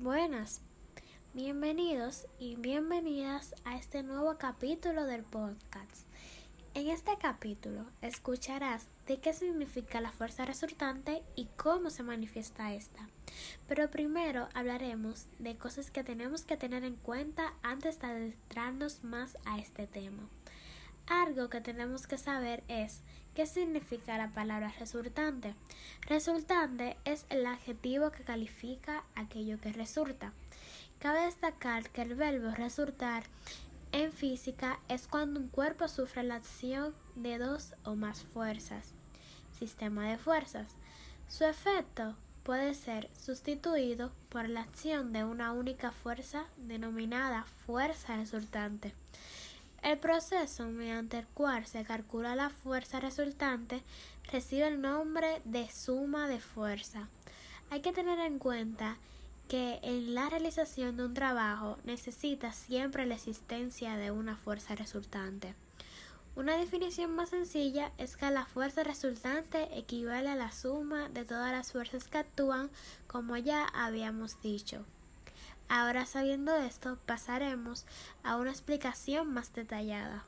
Buenas, bienvenidos y bienvenidas a este nuevo capítulo del podcast. En este capítulo escucharás de qué significa la fuerza resultante y cómo se manifiesta esta. Pero primero hablaremos de cosas que tenemos que tener en cuenta antes de adentrarnos más a este tema. Algo que tenemos que saber es qué significa la palabra resultante. Resultante es el adjetivo que califica aquello que resulta. Cabe destacar que el verbo resultar en física es cuando un cuerpo sufre la acción de dos o más fuerzas. Sistema de fuerzas. Su efecto puede ser sustituido por la acción de una única fuerza denominada fuerza resultante. El proceso mediante el cual se calcula la fuerza resultante recibe el nombre de suma de fuerza. Hay que tener en cuenta que en la realización de un trabajo necesita siempre la existencia de una fuerza resultante. Una definición más sencilla es que la fuerza resultante equivale a la suma de todas las fuerzas que actúan, como ya habíamos dicho. Ahora sabiendo esto, pasaremos a una explicación más detallada.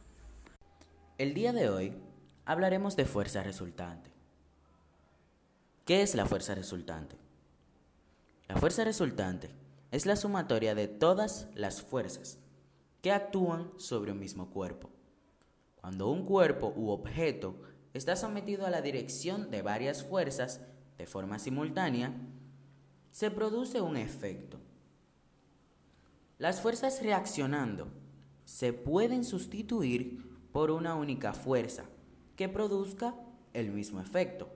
El día de hoy hablaremos de fuerza resultante. ¿Qué es la fuerza resultante? La fuerza resultante es la sumatoria de todas las fuerzas que actúan sobre un mismo cuerpo. Cuando un cuerpo u objeto está sometido a la dirección de varias fuerzas de forma simultánea, se produce un efecto las fuerzas reaccionando se pueden sustituir por una única fuerza que produzca el mismo efecto.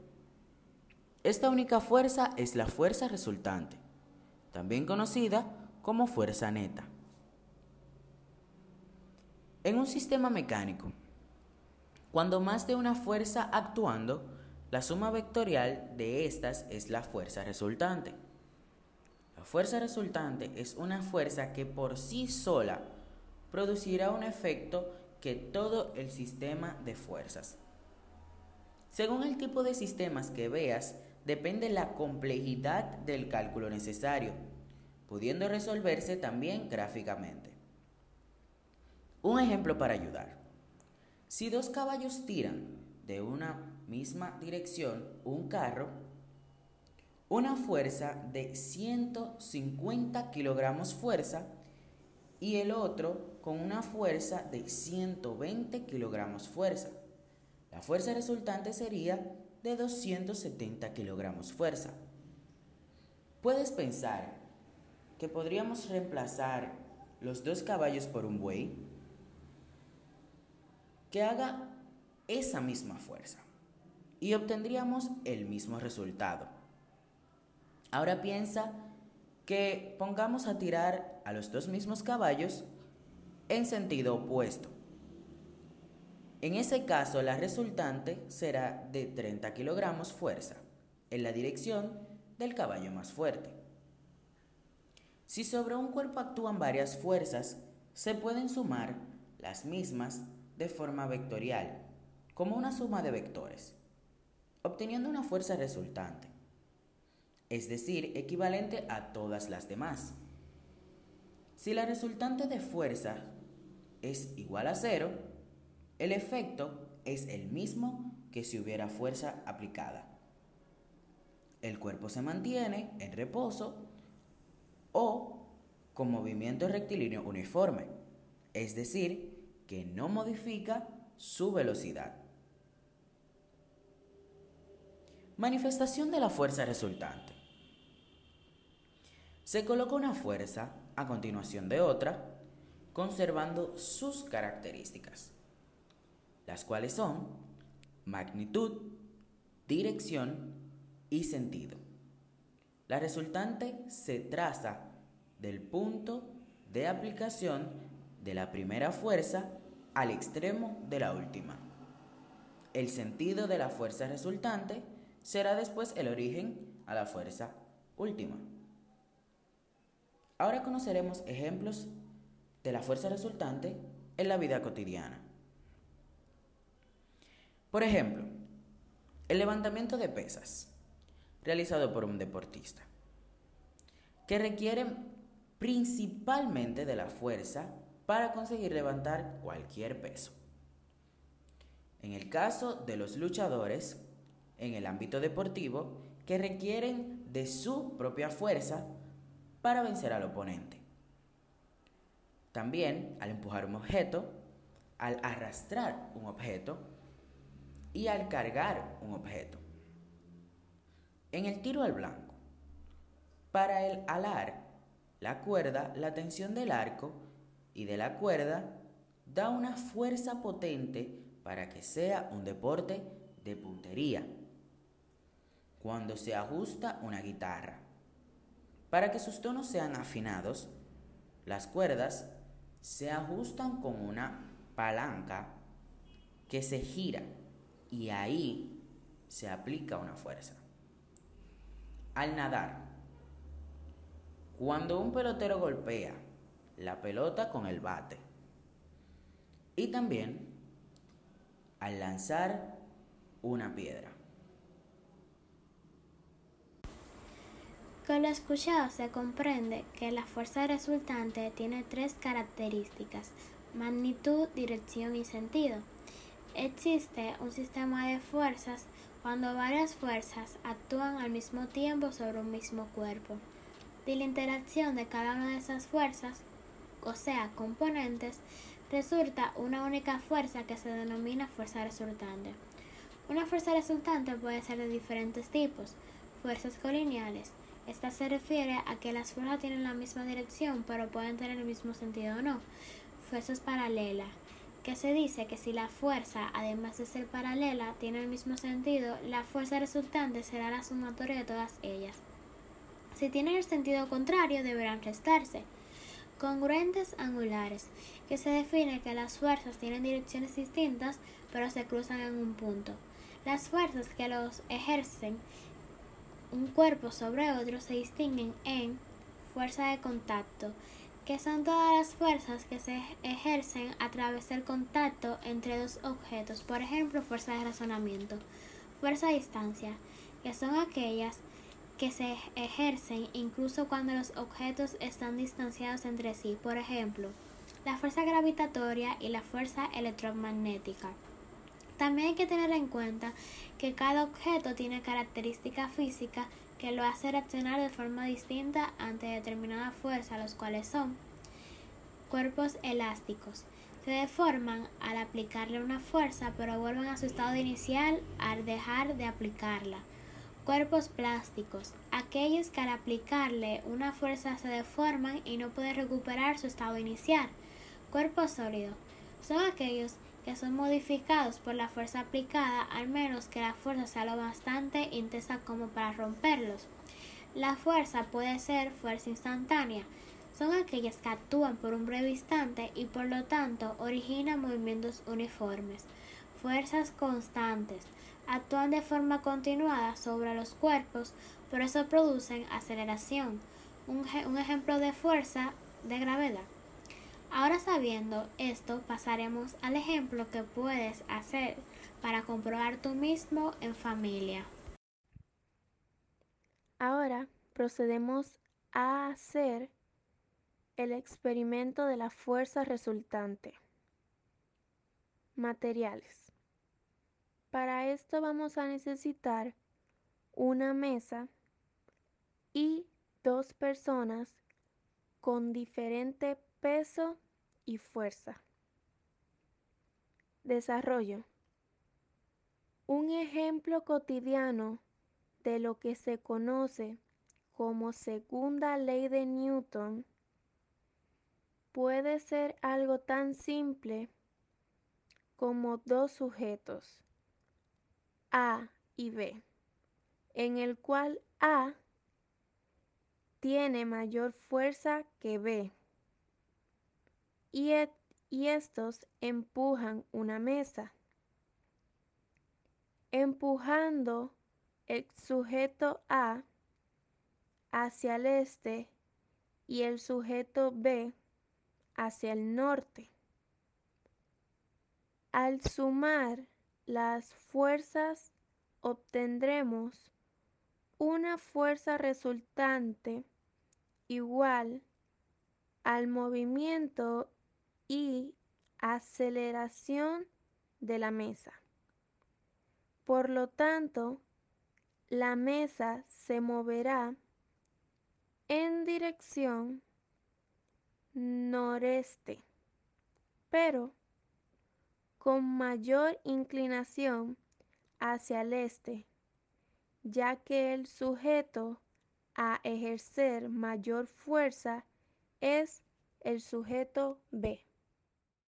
Esta única fuerza es la fuerza resultante, también conocida como fuerza neta. En un sistema mecánico, cuando más de una fuerza actuando, la suma vectorial de estas es la fuerza resultante. La fuerza resultante es una fuerza que por sí sola producirá un efecto que todo el sistema de fuerzas. Según el tipo de sistemas que veas, depende la complejidad del cálculo necesario, pudiendo resolverse también gráficamente. Un ejemplo para ayudar. Si dos caballos tiran de una misma dirección un carro, una fuerza de 150 kilogramos fuerza y el otro con una fuerza de 120 kilogramos fuerza. La fuerza resultante sería de 270 kilogramos fuerza. Puedes pensar que podríamos reemplazar los dos caballos por un buey que haga esa misma fuerza y obtendríamos el mismo resultado. Ahora piensa que pongamos a tirar a los dos mismos caballos en sentido opuesto. En ese caso, la resultante será de 30 kilogramos fuerza en la dirección del caballo más fuerte. Si sobre un cuerpo actúan varias fuerzas, se pueden sumar las mismas de forma vectorial, como una suma de vectores, obteniendo una fuerza resultante es decir, equivalente a todas las demás. Si la resultante de fuerza es igual a cero, el efecto es el mismo que si hubiera fuerza aplicada. El cuerpo se mantiene en reposo o con movimiento rectilíneo uniforme, es decir, que no modifica su velocidad. Manifestación de la fuerza resultante. Se coloca una fuerza a continuación de otra, conservando sus características, las cuales son magnitud, dirección y sentido. La resultante se traza del punto de aplicación de la primera fuerza al extremo de la última. El sentido de la fuerza resultante será después el origen a la fuerza última. Ahora conoceremos ejemplos de la fuerza resultante en la vida cotidiana. Por ejemplo, el levantamiento de pesas, realizado por un deportista. que requieren principalmente de la fuerza para conseguir levantar cualquier peso. En el caso de los luchadores, en el ámbito deportivo, que requieren de su propia fuerza para vencer al oponente. También al empujar un objeto, al arrastrar un objeto y al cargar un objeto. En el tiro al blanco, para el alar la cuerda, la tensión del arco y de la cuerda da una fuerza potente para que sea un deporte de puntería. Cuando se ajusta una guitarra. Para que sus tonos sean afinados, las cuerdas se ajustan con una palanca que se gira y ahí se aplica una fuerza. Al nadar, cuando un pelotero golpea la pelota con el bate y también al lanzar una piedra. Con lo escuchado se comprende que la fuerza resultante tiene tres características, magnitud, dirección y sentido. Existe un sistema de fuerzas cuando varias fuerzas actúan al mismo tiempo sobre un mismo cuerpo. De la interacción de cada una de esas fuerzas, o sea, componentes, resulta una única fuerza que se denomina fuerza resultante. Una fuerza resultante puede ser de diferentes tipos. Fuerzas colineales. Esta se refiere a que las fuerzas tienen la misma dirección, pero pueden tener el mismo sentido o no. Fuerzas paralelas que se dice que si la fuerza, además de ser paralela, tiene el mismo sentido, la fuerza resultante será la sumatoria de todas ellas. Si tienen el sentido contrario, deberán restarse. Congruentes angulares, que se define que las fuerzas tienen direcciones distintas, pero se cruzan en un punto. Las fuerzas que los ejercen un cuerpo sobre otro se distinguen en fuerza de contacto, que son todas las fuerzas que se ejercen a través del contacto entre dos objetos, por ejemplo, fuerza de razonamiento, fuerza de distancia, que son aquellas que se ejercen incluso cuando los objetos están distanciados entre sí, por ejemplo, la fuerza gravitatoria y la fuerza electromagnética. También hay que tener en cuenta que cada objeto tiene características físicas que lo hace reaccionar de forma distinta ante determinada fuerza, los cuales son cuerpos elásticos. Se deforman al aplicarle una fuerza, pero vuelven a su estado inicial al dejar de aplicarla. Cuerpos plásticos. Aquellos que al aplicarle una fuerza se deforman y no pueden recuperar su estado inicial. Cuerpos sólidos. Son aquellos que son modificados por la fuerza aplicada, al menos que la fuerza sea lo bastante intensa como para romperlos. La fuerza puede ser fuerza instantánea, son aquellas que actúan por un breve instante y por lo tanto originan movimientos uniformes. Fuerzas constantes actúan de forma continuada sobre los cuerpos, por eso producen aceleración. Un, un ejemplo de fuerza de gravedad. Ahora sabiendo esto, pasaremos al ejemplo que puedes hacer para comprobar tú mismo en familia. Ahora procedemos a hacer el experimento de la fuerza resultante. Materiales. Para esto vamos a necesitar una mesa y dos personas con diferente peso y fuerza. Desarrollo. Un ejemplo cotidiano de lo que se conoce como segunda ley de Newton puede ser algo tan simple como dos sujetos, A y B, en el cual A tiene mayor fuerza que B y, estos empujan una mesa. Empujando el sujeto A hacia el este y el sujeto B hacia el norte. Al sumar las fuerzas obtendremos una fuerza resultante igual al movimiento y aceleración de la mesa. Por lo tanto, la mesa se moverá en dirección noreste, pero con mayor inclinación hacia el este, ya que el sujeto a ejercer mayor fuerza es el sujeto B.